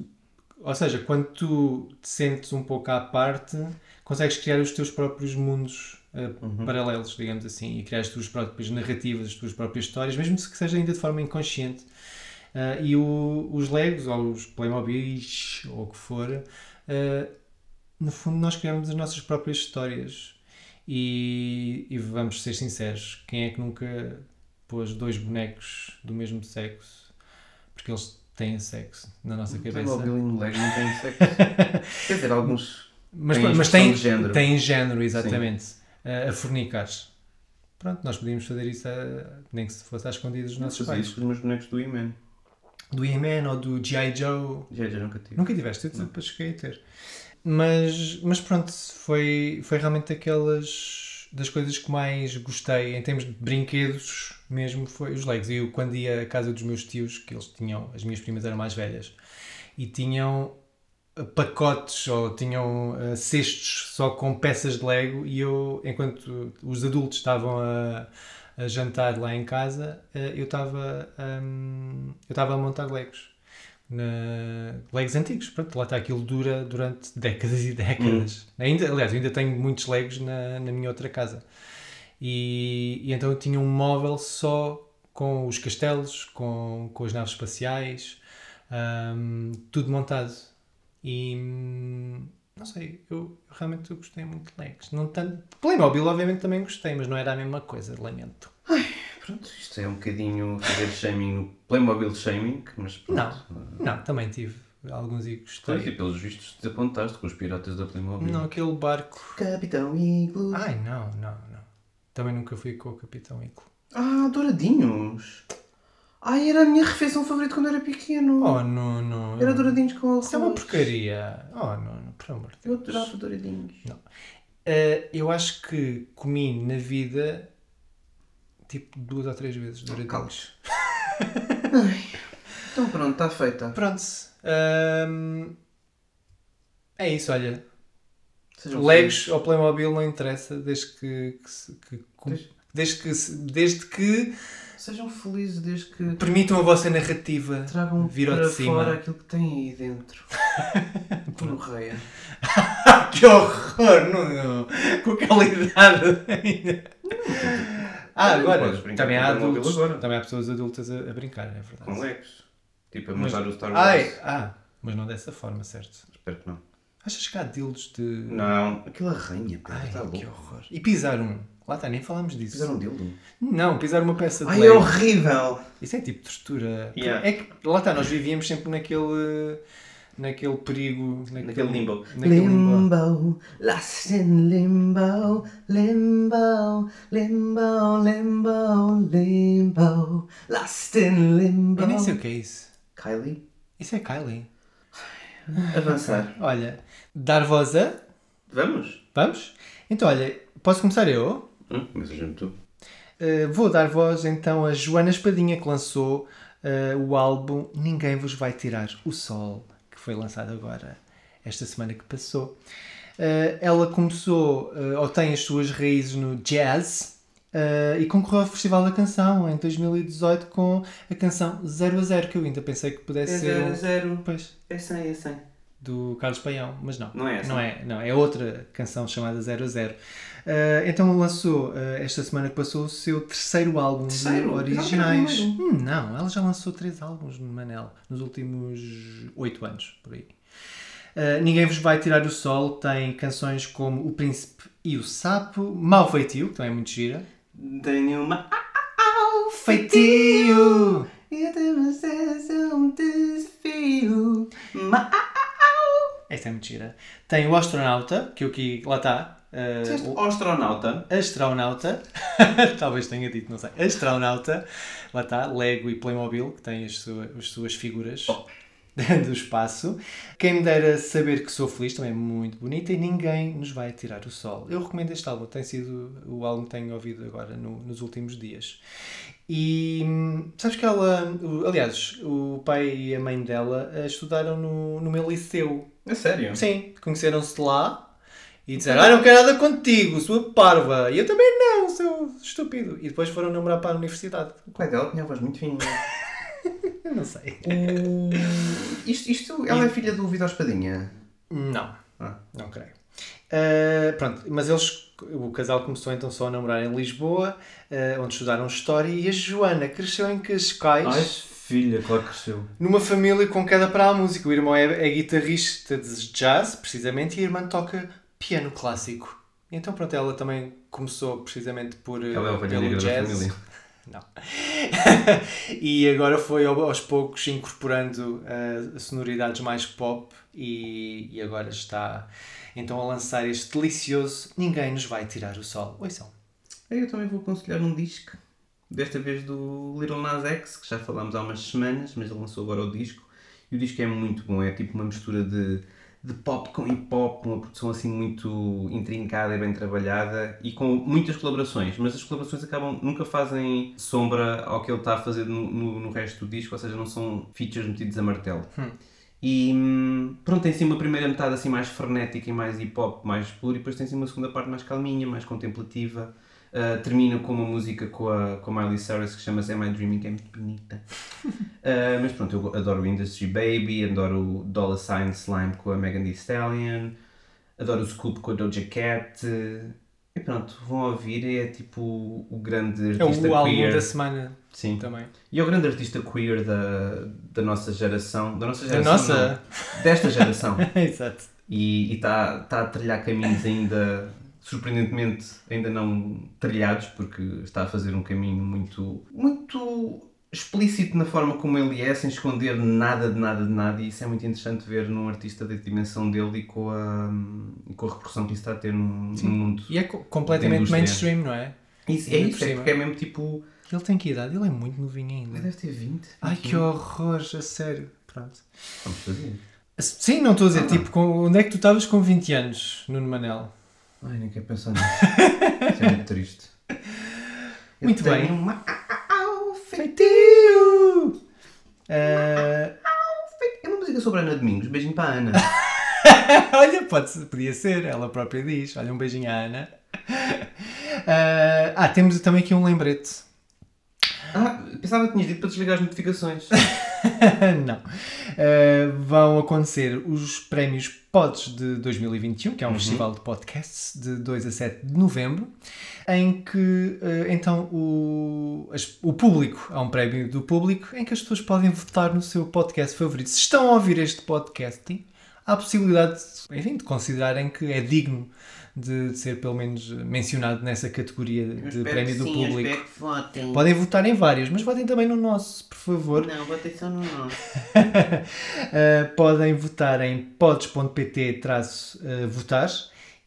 Speaker 1: ou seja, quando tu te sentes um pouco à parte, consegues criar os teus próprios mundos eh, paralelos, digamos assim, e criar as tuas próprias narrativas, as tuas próprias histórias, mesmo que seja ainda de forma inconsciente. Ah, e o- os Legos, ou os Playmobils, ou o que for, ah, no fundo nós criamos as nossas próprias histórias. E, e vamos ser sinceros, quem é que nunca pôs dois bonecos do mesmo sexo? Porque eles têm sexo na nossa cabeça.
Speaker 2: Playmobil e no Lego não tem sexo. Quer dizer, alguns.
Speaker 1: Mas,
Speaker 2: Tem
Speaker 1: mas
Speaker 2: de género.
Speaker 1: tem género, exatamente. A, a fornicar. Pronto, nós podíamos fazer isso, a- nem que se fosse às escondidas dos nossos pais.
Speaker 2: isso com os meus bonecos do E-Man.
Speaker 1: Do He-Man ou do G.I. Joe.
Speaker 2: Já, já nunca tive.
Speaker 1: Nunca tiveste, eu depois cheguei a ter. Mas, mas pronto, foi, foi realmente aquelas das coisas que mais gostei em termos de brinquedos mesmo foi os Legos. Eu quando ia à casa dos meus tios, que eles tinham, as minhas primas eram mais velhas, e tinham eh, pacotes ou tinham eh, cestos só com peças de Lego e eu, enquanto os adultos estavam a, a jantar lá em casa, eh, eu estava hum, eu estava a montar Legos na Legos antigos. Pronto, lá está aquilo dura durante décadas e décadas. Ainda, aliás, ainda tenho muitos Legos na, na minha outra casa. E, e então eu tinha um móvel só com os castelos, com, com as naves espaciais, hum, tudo montado. E hum, não sei, eu realmente eu gostei muito de Legos. Não tanto. Playmobil, obviamente, também gostei, mas não era a mesma coisa, lamento.
Speaker 2: Pronto, isto é um bocadinho fazer shaming no Playmobil shaming, mas pronto.
Speaker 1: Não, também tive alguns e
Speaker 2: Pois,
Speaker 1: gostei.
Speaker 2: e pelos vistos desapontaste com os piratas da Playmobil.
Speaker 1: Não, aquele barco.
Speaker 2: Capitão Iglo.
Speaker 1: Ai, não, não, não. Também nunca fui com o Capitão Iglo.
Speaker 2: Ah, douradinhos. Ai, era a minha refeição favorita quando era pequeno.
Speaker 1: Oh, não, não.
Speaker 2: Era douradinhos com arroz.
Speaker 1: Isso é uma porcaria. Oh, não, não, por amor de
Speaker 2: Eu
Speaker 1: Deus.
Speaker 2: adorava douradinhos.
Speaker 1: Eh, eu acho que comi na vida tipo duas ou três vezes douradinhos.
Speaker 2: Então pronto, está feita.
Speaker 1: Pronto. Ahm, é isso, olha.
Speaker 2: Sejam
Speaker 1: Legos ou Playmobil não interessa desde que, que, se- que-
Speaker 2: Desde-
Speaker 1: que desde que.
Speaker 2: Sejam felizes desde que
Speaker 1: permitam a vossa narrativa
Speaker 2: tragam
Speaker 1: vir ao
Speaker 2: para
Speaker 1: de cima.
Speaker 2: fora aquilo que têm aí dentro. Porreia.
Speaker 1: que horror! Não, não. Com aquela idade ainda. Ah, agora, também há adultos,
Speaker 2: agora.
Speaker 1: também há pessoas adultas a, a brincar, é verdade.
Speaker 2: Com Legos. Tipo, a montar o Star Wars.
Speaker 1: Ai, ah, mas não dessa forma, certo?
Speaker 2: Espero que não.
Speaker 1: Achas que há dildos de.
Speaker 2: Não, aquilo arranha, Pedro,
Speaker 1: Ai,
Speaker 2: está
Speaker 1: que
Speaker 2: louco.
Speaker 1: horror. E pisar um. Lá está, nem falámos disso.
Speaker 2: Fizeram um dildo.
Speaker 1: Não, pisar uma peça de
Speaker 2: Ai, é
Speaker 1: Lego.
Speaker 2: horrível!
Speaker 1: Isso é tipo tortura.
Speaker 2: Yeah.
Speaker 1: É que, lá está, nós vivíamos sempre naquele. naquele perigo. Naquele,
Speaker 2: Naquele limbo.
Speaker 1: naquele limbo.
Speaker 2: Limbo, lost in limbo, limbo, limbo, limbo, limbo, lost in limbo.
Speaker 1: Eu nem sei o que é isso.
Speaker 2: Kylie?
Speaker 1: Isso é Kylie.
Speaker 2: Avançar.
Speaker 1: Olha, dar voz a.
Speaker 2: Vamos?
Speaker 1: Vamos? Então, olha, posso começar eu?
Speaker 2: Hum, mas tu.
Speaker 1: Uh, vou dar voz então a Joana Espadinha, que lançou uh, o álbum Ninguém Vos Vai Tirar o Sol, que foi lançado agora, esta semana que passou. Uh, ela começou, uh, ou tem as suas raízes no jazz, uh, e concorreu ao Festival da Canção em 2018 com a canção 0 a 0, que eu ainda pensei que pudesse ser. um-
Speaker 2: zero.
Speaker 1: Pois,
Speaker 2: É 100, é 100.
Speaker 1: do Carlos Paião, mas não.
Speaker 2: Não é essa?
Speaker 1: Não é, não, é outra canção chamada 00. Uh, então lançou uh, esta semana que passou o seu terceiro álbum
Speaker 2: Terceiro?
Speaker 1: de originais.
Speaker 2: Pensava que era o
Speaker 1: Hum, não, ela já lançou três álbuns no Manel nos últimos oito anos, por aí. Uh, Ninguém Vos Vai Tirar o Sol tem canções como O Príncipe e o Sapo, Mal Feitio, que também é muito gira.
Speaker 2: Tenho uma.
Speaker 1: Feitio!
Speaker 2: E temos um desafio. Ma-
Speaker 1: Esta é muito gira. Tem o Astronauta, que eu aqui, lá está. Uh, o-
Speaker 2: astronauta.
Speaker 1: Astronauta, talvez tenha dito, não sei. Astronauta, lá está, Lego e Playmobil, que têm as, sua- as suas figuras
Speaker 2: Oh.
Speaker 1: do espaço. Quem me dera saber que sou feliz também é muito bonita e ninguém nos vai tirar o sol. Eu recomendo este álbum, tem sido o álbum que tenho ouvido agora no- nos últimos dias. E hum, sabes que ela, aliás, o pai e a mãe dela eh, estudaram no, no meu liceu.
Speaker 2: É sério?
Speaker 1: Sim, conheceram-se lá e disseram: Ah, não quero nada contigo, sua parva. E eu também não, seu estúpido. E depois foram namorar para a universidade.
Speaker 2: O pai dela tinha a voz muito fininha.
Speaker 1: Não sei.
Speaker 2: O- isto, isto, ela é filha do Vitor Espadinha.
Speaker 1: Não,
Speaker 2: Ah.
Speaker 1: não creio. Ah, pronto, mas eles, o casal começou então só a namorar em Lisboa, ah, onde estudaram História, e a Joana cresceu em Cascais,
Speaker 2: Ai, filha, claro que cresceu.
Speaker 1: numa família com queda para a música. O irmão é, é guitarrista de jazz, precisamente, e a irmã toca piano clássico. Então, pronto, ela também começou precisamente por, ah,
Speaker 2: Ela é ovelha
Speaker 1: pelo jazz. Não. e agora foi ao- aos poucos incorporando uh, sonoridades mais pop e, e agora está então a lançar este delicioso Ninguém Nos Vai Tirar o Sol. Ouçam.
Speaker 2: Eu também vou aconselhar um disco. Desta vez do Little Nas X, que já falámos há umas semanas, mas ele lançou agora o disco. E o disco é muito bom, é tipo uma mistura de, de pop com hip hop, uma produção assim muito intrincada e bem trabalhada e com muitas colaborações, mas as colaborações acabam, nunca fazem sombra ao que ele está a fazer no, no, no resto do disco, ou seja, não são features metidos a martelo. E hum, pronto, tem assim uma primeira metade assim mais frenética e mais hip hop, mais puro, e depois tem assim uma segunda parte mais calminha, mais contemplativa. Uh, termina com uma música com a, com a Miley Cyrus que chama-se Am I Dreaming, que é muito bonita. Uh, mas pronto, eu adoro o Industry Baby, adoro o Dollar Sign Slime com a Megan Thee Stallion, adoro o Scoop com a Doja Cat. E pronto, vão ouvir, é tipo o grande
Speaker 1: É
Speaker 2: artista
Speaker 1: o álbum
Speaker 2: queer.
Speaker 1: da semana
Speaker 2: Sim.
Speaker 1: também.
Speaker 2: E é o grande artista queer da, da nossa geração. Da nossa
Speaker 1: Da
Speaker 2: geração.
Speaker 1: nossa?
Speaker 2: não, desta geração.
Speaker 1: Exato.
Speaker 2: E está tá a trilhar caminhos ainda, surpreendentemente, ainda não trilhados, porque está a fazer um caminho muito, muito explícito na forma como ele é, sem esconder nada de nada de nada. E isso é muito interessante ver num artista da dimensão dele e com a, e com a repercussão que isso está a ter no, no mundo.
Speaker 1: E é co- completamente mainstream, não é?
Speaker 2: Isso, é isso, é porque é mesmo tipo.
Speaker 1: Ele tem que idade? Ele é muito novinho
Speaker 2: Ele
Speaker 1: ainda.
Speaker 2: deve ter 20.
Speaker 1: Ai,
Speaker 2: 21.
Speaker 1: que horror, a sério. Pronto.
Speaker 2: Vamos fazer.
Speaker 1: Sim, não estou a dizer, tipo, com, onde é que tu estavas com 20 anos, Nuno Manel?
Speaker 2: Ai, nem quero pensar nisso. Isso é muito triste. Eu
Speaker 1: Muito bem.
Speaker 2: Uma...
Speaker 1: Feitio! Eh,
Speaker 2: É uma música sobre Ana Domingos. Beijinho para a Ana.
Speaker 1: olha, pode, podia ser, ela própria diz. Olha, um beijinho à Ana. Eh, ah, temos também aqui um lembrete.
Speaker 2: Ah, pensava que tinhas dito para desligar as notificações.
Speaker 1: não. Eh, vão acontecer os prémios Pods de 2021, que é um festival de podcasts de 2 a 7 de novembro, em que eh, então o, as- o público, há um prémio do público, em que as pessoas podem votar no seu podcast favorito. Se estão a ouvir este podcast há a possibilidade, enfim, de considerarem que é digno de, de ser pelo menos mencionado nessa categoria de prémio do público.
Speaker 2: que votem.
Speaker 1: Podem votar em vários, mas votem também no nosso, por favor.
Speaker 2: Não, votem só no nosso.
Speaker 1: Uh, podem votar em pods.pt uh, votar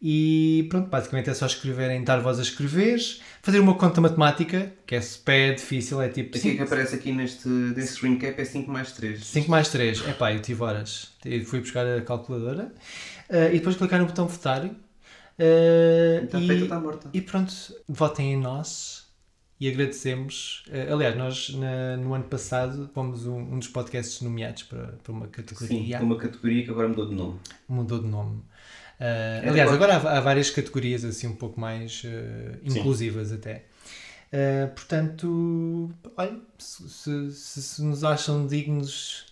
Speaker 1: e pronto, basicamente é só escreverem, dar voz a escrever, fazer uma conta matemática, que é super difícil, é tipo
Speaker 2: Aqui que aparece aqui neste, neste screen cap é 5 mais 3.
Speaker 1: 5 mais 3, é pá, eu tive horas. Eu fui buscar a calculadora uh, e depois clicar no botão votar. Uh,
Speaker 2: Está
Speaker 1: e,
Speaker 2: feita, está morta.
Speaker 1: e pronto, votem em nós e agradecemos. Uh, aliás, nós na- no ano passado fomos um, um dos podcasts nomeados para, para uma
Speaker 2: Sim,
Speaker 1: categoria.
Speaker 2: uma categoria que agora mudou de nome.
Speaker 1: Mudou de nome. Uh,
Speaker 2: É
Speaker 1: aliás, agora há, há várias categorias assim um pouco mais uh, inclusivas até. Uh, portanto, olha, se, se- se- se nos acham dignos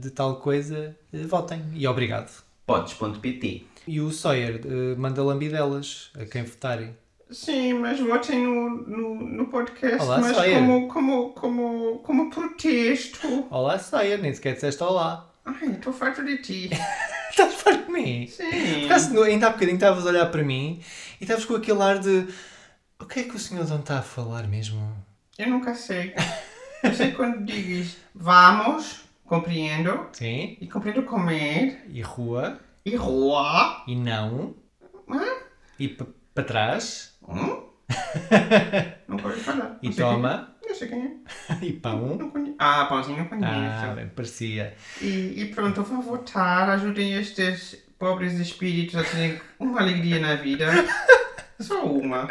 Speaker 1: de tal coisa, votem e obrigado.
Speaker 2: Pods.pt
Speaker 1: E o Sawyer uh, manda lambidelas a quem votarem.
Speaker 3: Sim, mas votem no, no, no podcast,
Speaker 1: Olá,
Speaker 3: mas
Speaker 1: Sawyer.
Speaker 3: como, como, como, como protesto.
Speaker 1: Olá Sawyer, nem sequer disseste olá.
Speaker 3: Ai, estou farto de ti.
Speaker 1: Estás farto de mim?
Speaker 3: Sim.
Speaker 1: Por acaso, no- ainda há bocadinho estavas a olhar para mim e estavas com aquele ar de o que é que o senhor Dom está a falar mesmo?
Speaker 3: Eu nunca sei. Eu sei quando dizes vamos, compreendo,
Speaker 1: Sim,
Speaker 3: e compreendo comer,
Speaker 1: e rua,
Speaker 3: e rua.
Speaker 1: e não,
Speaker 3: Hã?
Speaker 1: e para trás,
Speaker 3: Hum? Não pode falar.
Speaker 1: e
Speaker 3: Não
Speaker 1: toma,
Speaker 3: é. Não sei quem é.
Speaker 1: e pão.
Speaker 3: Não conheço. Ah, pãozinho não conheço.
Speaker 1: Ah, bem, parecia.
Speaker 3: E, e pronto, vou votar. Ajudem estes pobres espíritos a terem uma alegria na vida. Só uma.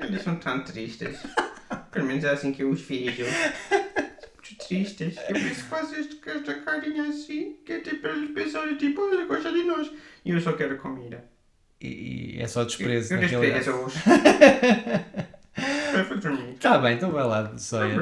Speaker 3: Eles são tão tristes. Pelo menos é assim que eu os vejo. Tristes. Eu fazer este- esta carinha assim, que é tipo para eles pensarem, tipo, olha, gosta de nós. E eu só quero comida.
Speaker 1: E, e é só desprezo
Speaker 3: eu
Speaker 1: na realidade.
Speaker 3: desprezo-os. Vai fazer mim.
Speaker 1: Tá bem, então vai lá, Sawyer.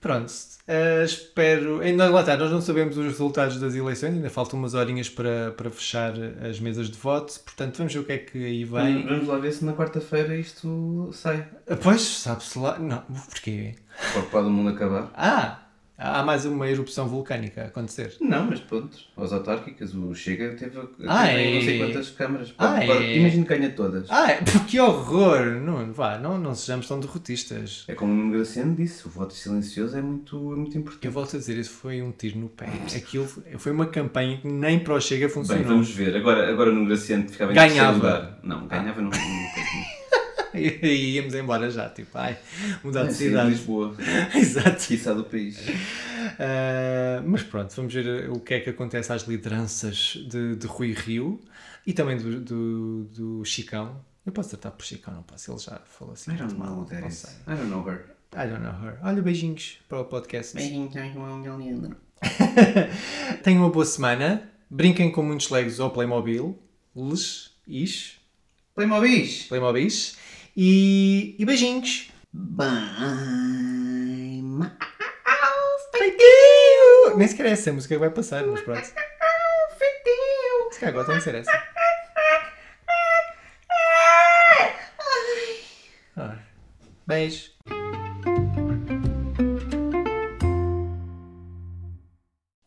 Speaker 1: Pronto, eh, espero. Ainda lá está, nós não sabemos os resultados das eleições, ainda faltam umas horinhas para, para fechar as mesas de voto, portanto vamos ver o que é que aí vem.
Speaker 2: Vamos lá ver se na quarta-feira isto sai.
Speaker 1: Pois, sabe-se lá. Não, porquê?
Speaker 2: Pode, pode o mundo acabar.
Speaker 1: Ah! Há mais uma erupção vulcânica a acontecer.
Speaker 2: Não, mas pronto. As autárquicas, o Chega teve,
Speaker 1: Ah,
Speaker 2: teve não sei
Speaker 1: é.
Speaker 2: quantas câmaras.
Speaker 1: Ah, é.
Speaker 2: Imagino que ganha todas.
Speaker 1: Ah, que horror! Não, vá, não, não sejamos tão derrotistas.
Speaker 2: É como o Graciano disse, o voto silencioso é muito, é muito importante.
Speaker 1: Eu volto a dizer, isso foi um tiro no pé. Aquilo foi uma campanha que nem para o Chega
Speaker 2: Bem,
Speaker 1: funcionou.
Speaker 2: vamos ver. Agora, agora no Graciano ficava em
Speaker 1: Ganhava.
Speaker 2: lugar. Não, ganhava não. não
Speaker 1: E íamos embora já, tipo, ai, mudar de
Speaker 2: Sim, de
Speaker 1: cidade.
Speaker 2: Lisboa.
Speaker 1: Exato.
Speaker 2: Quiçá do país.
Speaker 1: Ah, mas pronto, vamos ver o que é que acontece às lideranças de, de Rui Rio e também do, do, do Chicão. Eu posso tratar por Chicão, não posso, ele já falou assim
Speaker 2: I don't
Speaker 1: mal,
Speaker 2: know that is. I don't know her.
Speaker 1: I don't know her. Olha, beijinhos para o podcast.
Speaker 3: Beijinhos.
Speaker 1: Tenham uma boa semana, brinquem com muitos Legos ou Playmobil, les, is,
Speaker 2: Playmobil!
Speaker 1: Playmobis e, e beijinhos.
Speaker 3: Bye.
Speaker 1: Feitiço! Nem sequer é essa música que vai passar, mas pronto. Se calhar agora tem que ser essa. Beijo.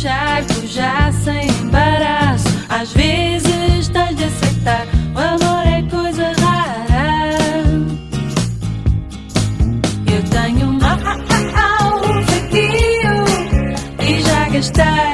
Speaker 4: Já sem embaraço. Às vezes estás de aceitar, o amor é coisa rara. Eu tenho um feitio e já gastei